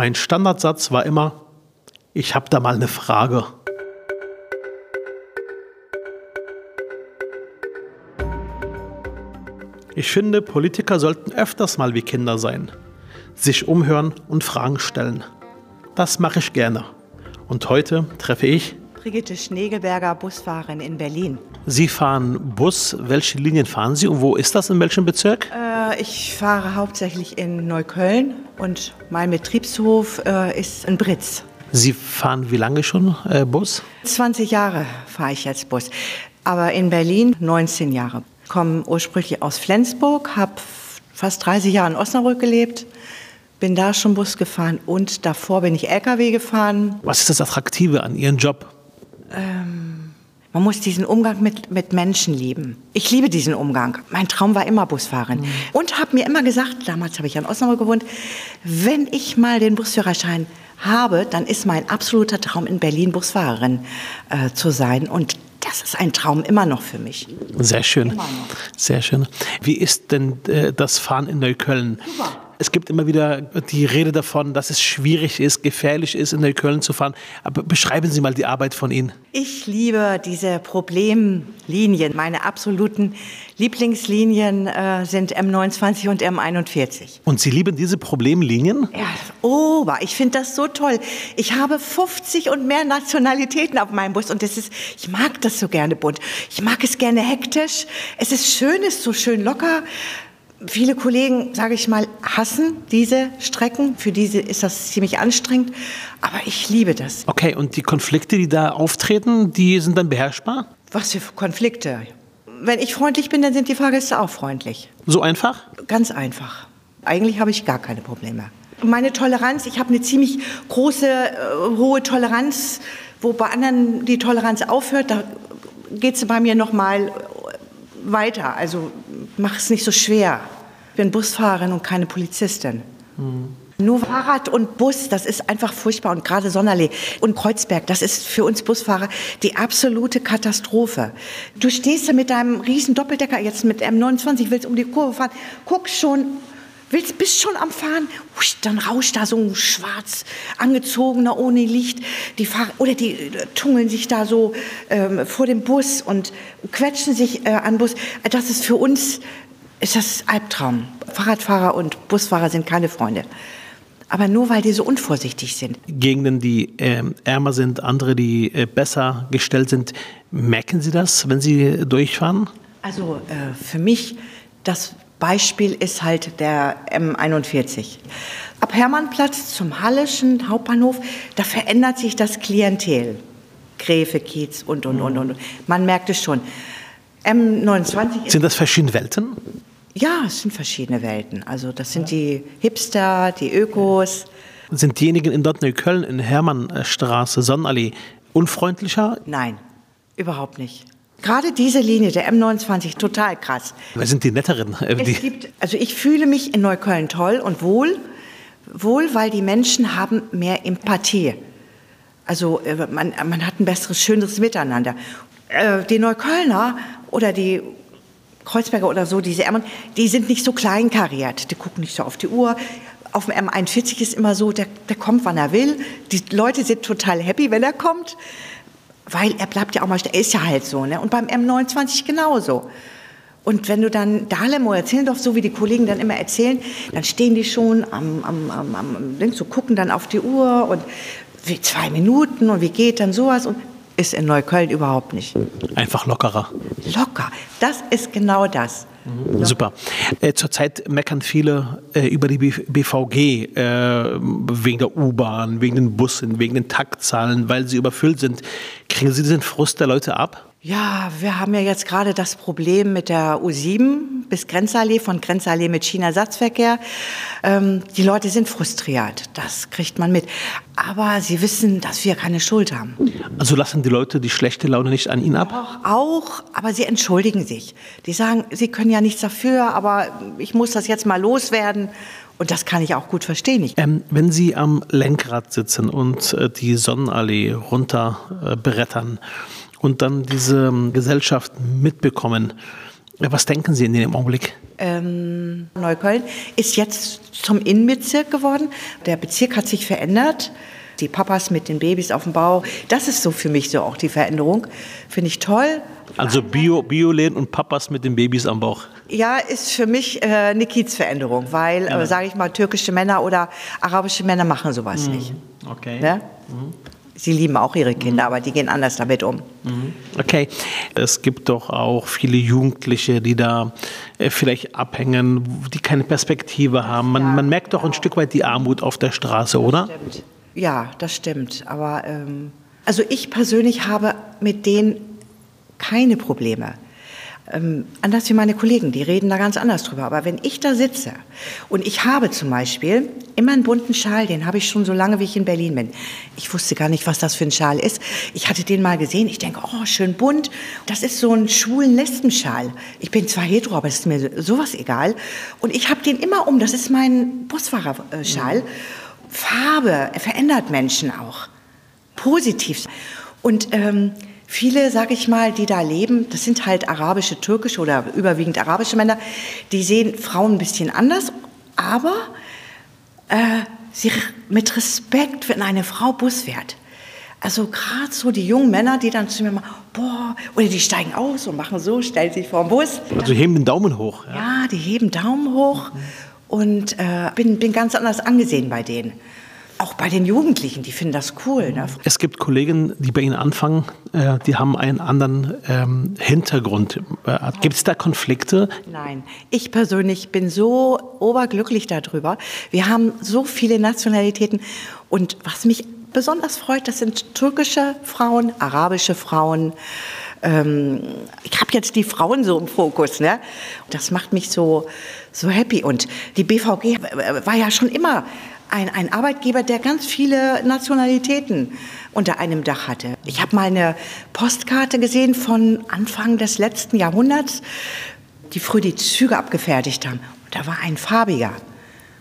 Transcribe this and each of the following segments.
Mein Standardsatz war immer, ich habe da mal eine Frage. Ich finde, Politiker sollten öfters mal wie Kinder sein, sich umhören und Fragen stellen. Das mache ich gerne. Und heute treffe ich Brigitte Schnegelberger, Busfahrerin in Berlin. Sie fahren Bus. Welche Linien fahren Sie und wo ist das? In welchem Bezirk? Äh, ich fahre hauptsächlich in Neukölln und mein Betriebshof äh, ist in Britz. Sie fahren wie lange schon äh, Bus? 20 Jahre fahre ich jetzt Bus, aber in Berlin 19 Jahre. Ich komme ursprünglich aus Flensburg, habe fast 30 Jahre in Osnabrück gelebt, bin da schon Bus gefahren und davor bin ich LKW gefahren. Was ist das Attraktive an Ihrem Job? Ähm, man muss diesen Umgang mit, mit Menschen lieben. Ich liebe diesen Umgang. Mein Traum war immer Busfahren. Mhm. Und habe mir immer gesagt, damals habe ich in Osnabrück gewohnt, wenn ich mal den Busführerschein habe, dann ist mein absoluter Traum in Berlin Busfahrerin äh, zu sein. Und das ist ein Traum immer noch für mich. Sehr schön. Sehr schön. Wie ist denn äh, das Fahren in Neukölln? Super. Es gibt immer wieder die Rede davon, dass es schwierig ist, gefährlich ist, in Neukölln zu fahren. Aber beschreiben Sie mal die Arbeit von Ihnen. Ich liebe diese Problemlinien. Meine absoluten Lieblingslinien äh, sind M29 und M41. Und Sie lieben diese Problemlinien? Ja, oh, ich finde das so toll. Ich habe 50 und mehr Nationalitäten auf meinem Bus und das ist, ich mag das so gerne bunt. Ich mag es gerne hektisch. Es ist schön, es ist so schön locker. Viele Kollegen, sage ich mal, hassen diese Strecken. Für diese ist das ziemlich anstrengend. Aber ich liebe das. Okay, und die Konflikte, die da auftreten, die sind dann beherrschbar? Was für Konflikte? Wenn ich freundlich bin, dann sind die Fahrgäste auch freundlich. So einfach? Ganz einfach. Eigentlich habe ich gar keine Probleme. Meine Toleranz, ich habe eine ziemlich große, äh, hohe Toleranz, wo bei anderen die Toleranz aufhört, da geht es bei mir noch mal weiter. Also mach es nicht so schwer. Ich bin Busfahrerin und keine Polizistin. Mhm. Nur Fahrrad und Bus, das ist einfach furchtbar. Und gerade Sonnerlee und Kreuzberg, das ist für uns Busfahrer die absolute Katastrophe. Du stehst da mit deinem riesen Doppeldecker jetzt mit M29, willst um die Kurve fahren, guckst schon, willst, bist schon am Fahren, dann rauscht da so ein schwarz angezogener ohne Licht. Die Fahrer, oder die äh, tungeln sich da so ähm, vor dem Bus und quetschen sich äh, an Bus. Das ist für uns ist das Albtraum. Fahrradfahrer und Busfahrer sind keine Freunde. Aber nur weil die so unvorsichtig sind. Gegenden, die äh, ärmer sind, andere, die äh, besser gestellt sind, merken Sie das, wenn Sie durchfahren? Also äh, für mich das Beispiel ist halt der M41. Ab Hermannplatz zum Hallischen Hauptbahnhof, da verändert sich das Klientel. Gräfe, Kiez und, und, und, und. Man merkt es schon. M29 Sind das verschiedene Welten? Ja, es sind verschiedene Welten. Also das sind die Hipster, die Ökos. Sind diejenigen in Dort Neukölln, in Hermannstraße, Sonnenallee, unfreundlicher? Nein, überhaupt nicht. Gerade diese Linie, der M29, total krass. Wer sind die netteren? Äh, die es gibt, also ich fühle mich in Neukölln toll und wohl, wohl, weil die Menschen haben mehr Empathie. Also äh, man, man hat ein besseres, schöneres Miteinander. Äh, die Neuköllner oder die Kreuzberger oder so, diese Ärmel, die sind nicht so kleinkariert. Die gucken nicht so auf die Uhr. Auf dem M41 ist immer so, der, der kommt, wann er will. Die Leute sind total happy, wenn er kommt weil er bleibt ja auch mal, er ist ja halt so, ne? Und beim M29 genauso. Und wenn du dann Dahlem oder Zillendorf, so wie die Kollegen dann immer erzählen, dann stehen die schon am, am, am, am links so gucken dann auf die Uhr und wie zwei Minuten und wie geht dann sowas und ist in Neukölln überhaupt nicht. Einfach lockerer. Locker. Das ist genau das. Mhm. Super. Äh, zurzeit meckern viele äh, über die BVG äh, wegen der U-Bahn, wegen den Bussen, wegen den Taktzahlen, weil sie überfüllt sind. Kriegen Sie diesen Frust der Leute ab? Ja, wir haben ja jetzt gerade das Problem mit der U7 bis Grenzallee, von Grenzallee mit China-Ersatzverkehr. Ähm, die Leute sind frustriert, das kriegt man mit. Aber sie wissen, dass wir keine Schuld haben. Also lassen die Leute die schlechte Laune nicht an ihnen ab? Auch, auch, aber sie entschuldigen sich. Die sagen, sie können ja nichts dafür, aber ich muss das jetzt mal loswerden. Und das kann ich auch gut verstehen. Ähm, wenn Sie am Lenkrad sitzen und äh, die Sonnenallee runter äh, brettern, und dann diese ähm, Gesellschaft mitbekommen. Was denken Sie in dem Augenblick? Ähm, Neukölln ist jetzt zum Innenbezirk geworden. Der Bezirk hat sich verändert. Die Papas mit den Babys auf dem Bau, das ist so für mich so auch die Veränderung. Finde ich toll. Also Bio, Bioläden und Papas mit den Babys am Bauch. Ja, ist für mich äh, eine Kiezveränderung, weil, ja. äh, sage ich mal, türkische Männer oder arabische Männer machen sowas mhm. nicht. Okay. Ne? Mhm. Sie lieben auch ihre Kinder, aber die gehen anders damit um. Mhm. Okay. Es gibt doch auch viele Jugendliche, die da äh, vielleicht abhängen, die keine Perspektive haben. Man, ja, man merkt doch ein Stück weit die Armut auf der Straße, oder? Stimmt. Ja, das stimmt. Aber ähm, also ich persönlich habe mit denen keine Probleme. Ähm, anders wie meine Kollegen, die reden da ganz anders drüber. Aber wenn ich da sitze und ich habe zum Beispiel immer einen bunten Schal, den habe ich schon so lange, wie ich in Berlin bin. Ich wusste gar nicht, was das für ein Schal ist. Ich hatte den mal gesehen. Ich denke, oh, schön bunt. Das ist so ein schwulen Lesbenschal. Ich bin zwar hetero, aber es ist mir sowas egal. Und ich habe den immer um. Das ist mein Busfahrerschal. Mhm. Farbe verändert Menschen auch. Positiv. Und ähm, Viele, sag ich mal, die da leben, das sind halt arabische, türkische oder überwiegend arabische Männer, die sehen Frauen ein bisschen anders, aber äh, sie mit Respekt, wenn eine Frau Bus fährt. Also gerade so die jungen Männer, die dann zu mir machen, boah, oder die steigen aus und machen so, stellen sich vor den Bus. Also heben den Daumen hoch. Ja, ja die heben Daumen hoch mhm. und äh, bin, bin ganz anders angesehen bei denen. Auch bei den Jugendlichen, die finden das cool. Ne? Es gibt Kollegen, die bei Ihnen anfangen, äh, die haben einen anderen ähm, Hintergrund. Äh, gibt es da Konflikte? Nein, ich persönlich bin so oberglücklich darüber. Wir haben so viele Nationalitäten und was mich besonders freut, das sind türkische Frauen, arabische Frauen. Ähm, ich habe jetzt die Frauen so im Fokus. Ne? Das macht mich so, so happy. Und die BVG war ja schon immer ein, ein Arbeitgeber, der ganz viele Nationalitäten unter einem Dach hatte. Ich habe mal eine Postkarte gesehen von Anfang des letzten Jahrhunderts, die früher die Züge abgefertigt haben. Und da war ein farbiger.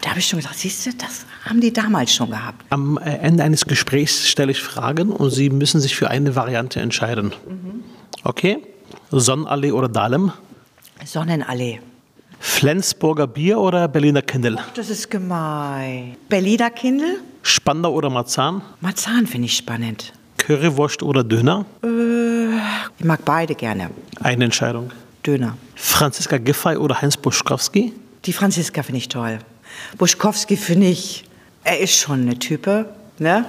Da habe ich schon gesagt, siehst du, das haben die damals schon gehabt. Am äh, Ende eines Gesprächs stelle ich Fragen und Sie müssen sich für eine Variante entscheiden. Mhm. Okay? Sonnenallee oder Dahlem? Sonnenallee. Flensburger Bier oder Berliner Kindel? Ach, das ist gemein. Berliner Kindel? Spandau oder Marzahn? Marzahn finde ich spannend. Currywurst oder Döner? Äh, ich mag beide gerne. Eine Entscheidung. Döner. Franziska Giffey oder Heinz Buschkowski? Die Franziska finde ich toll. Buschkowski finde ich, er ist schon eine Type, ne?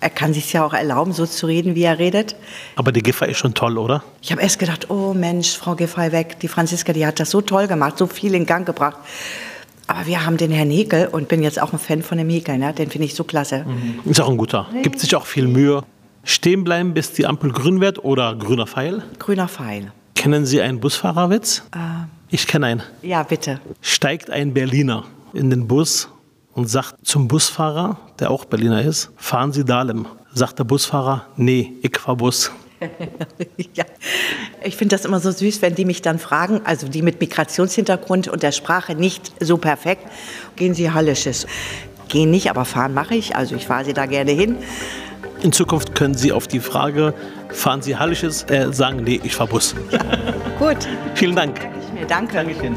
Er kann sich ja auch erlauben, so zu reden, wie er redet. Aber die Giffey ist schon toll, oder? Ich habe erst gedacht, oh Mensch, Frau Giffey weg. Die Franziska, die hat das so toll gemacht, so viel in Gang gebracht. Aber wir haben den Herrn Hekel und bin jetzt auch ein Fan von dem Hekel. Ne? Den finde ich so klasse. Mhm. Ist auch ein guter. Gibt sich auch viel Mühe. Stehen bleiben, bis die Ampel grün wird oder grüner Pfeil? Grüner Pfeil. Kennen Sie einen Busfahrerwitz? Äh, ich kenne einen. Ja, bitte. Steigt ein Berliner in den Bus und sagt zum Busfahrer, der auch Berliner ist, fahren Sie Dahlem. Sagt der Busfahrer, nee, ich fahr Bus. ja, ich finde das immer so süß, wenn die mich dann fragen, also die mit Migrationshintergrund und der Sprache nicht so perfekt, gehen Sie Hallisches. Gehen nicht, aber fahren mache ich, also ich fahre Sie da gerne hin. In Zukunft können Sie auf die Frage, fahren Sie Hallisches, äh, sagen, nee, ich fahr Bus. Ja, gut. Vielen Dank. Mir danke. Dankeschön.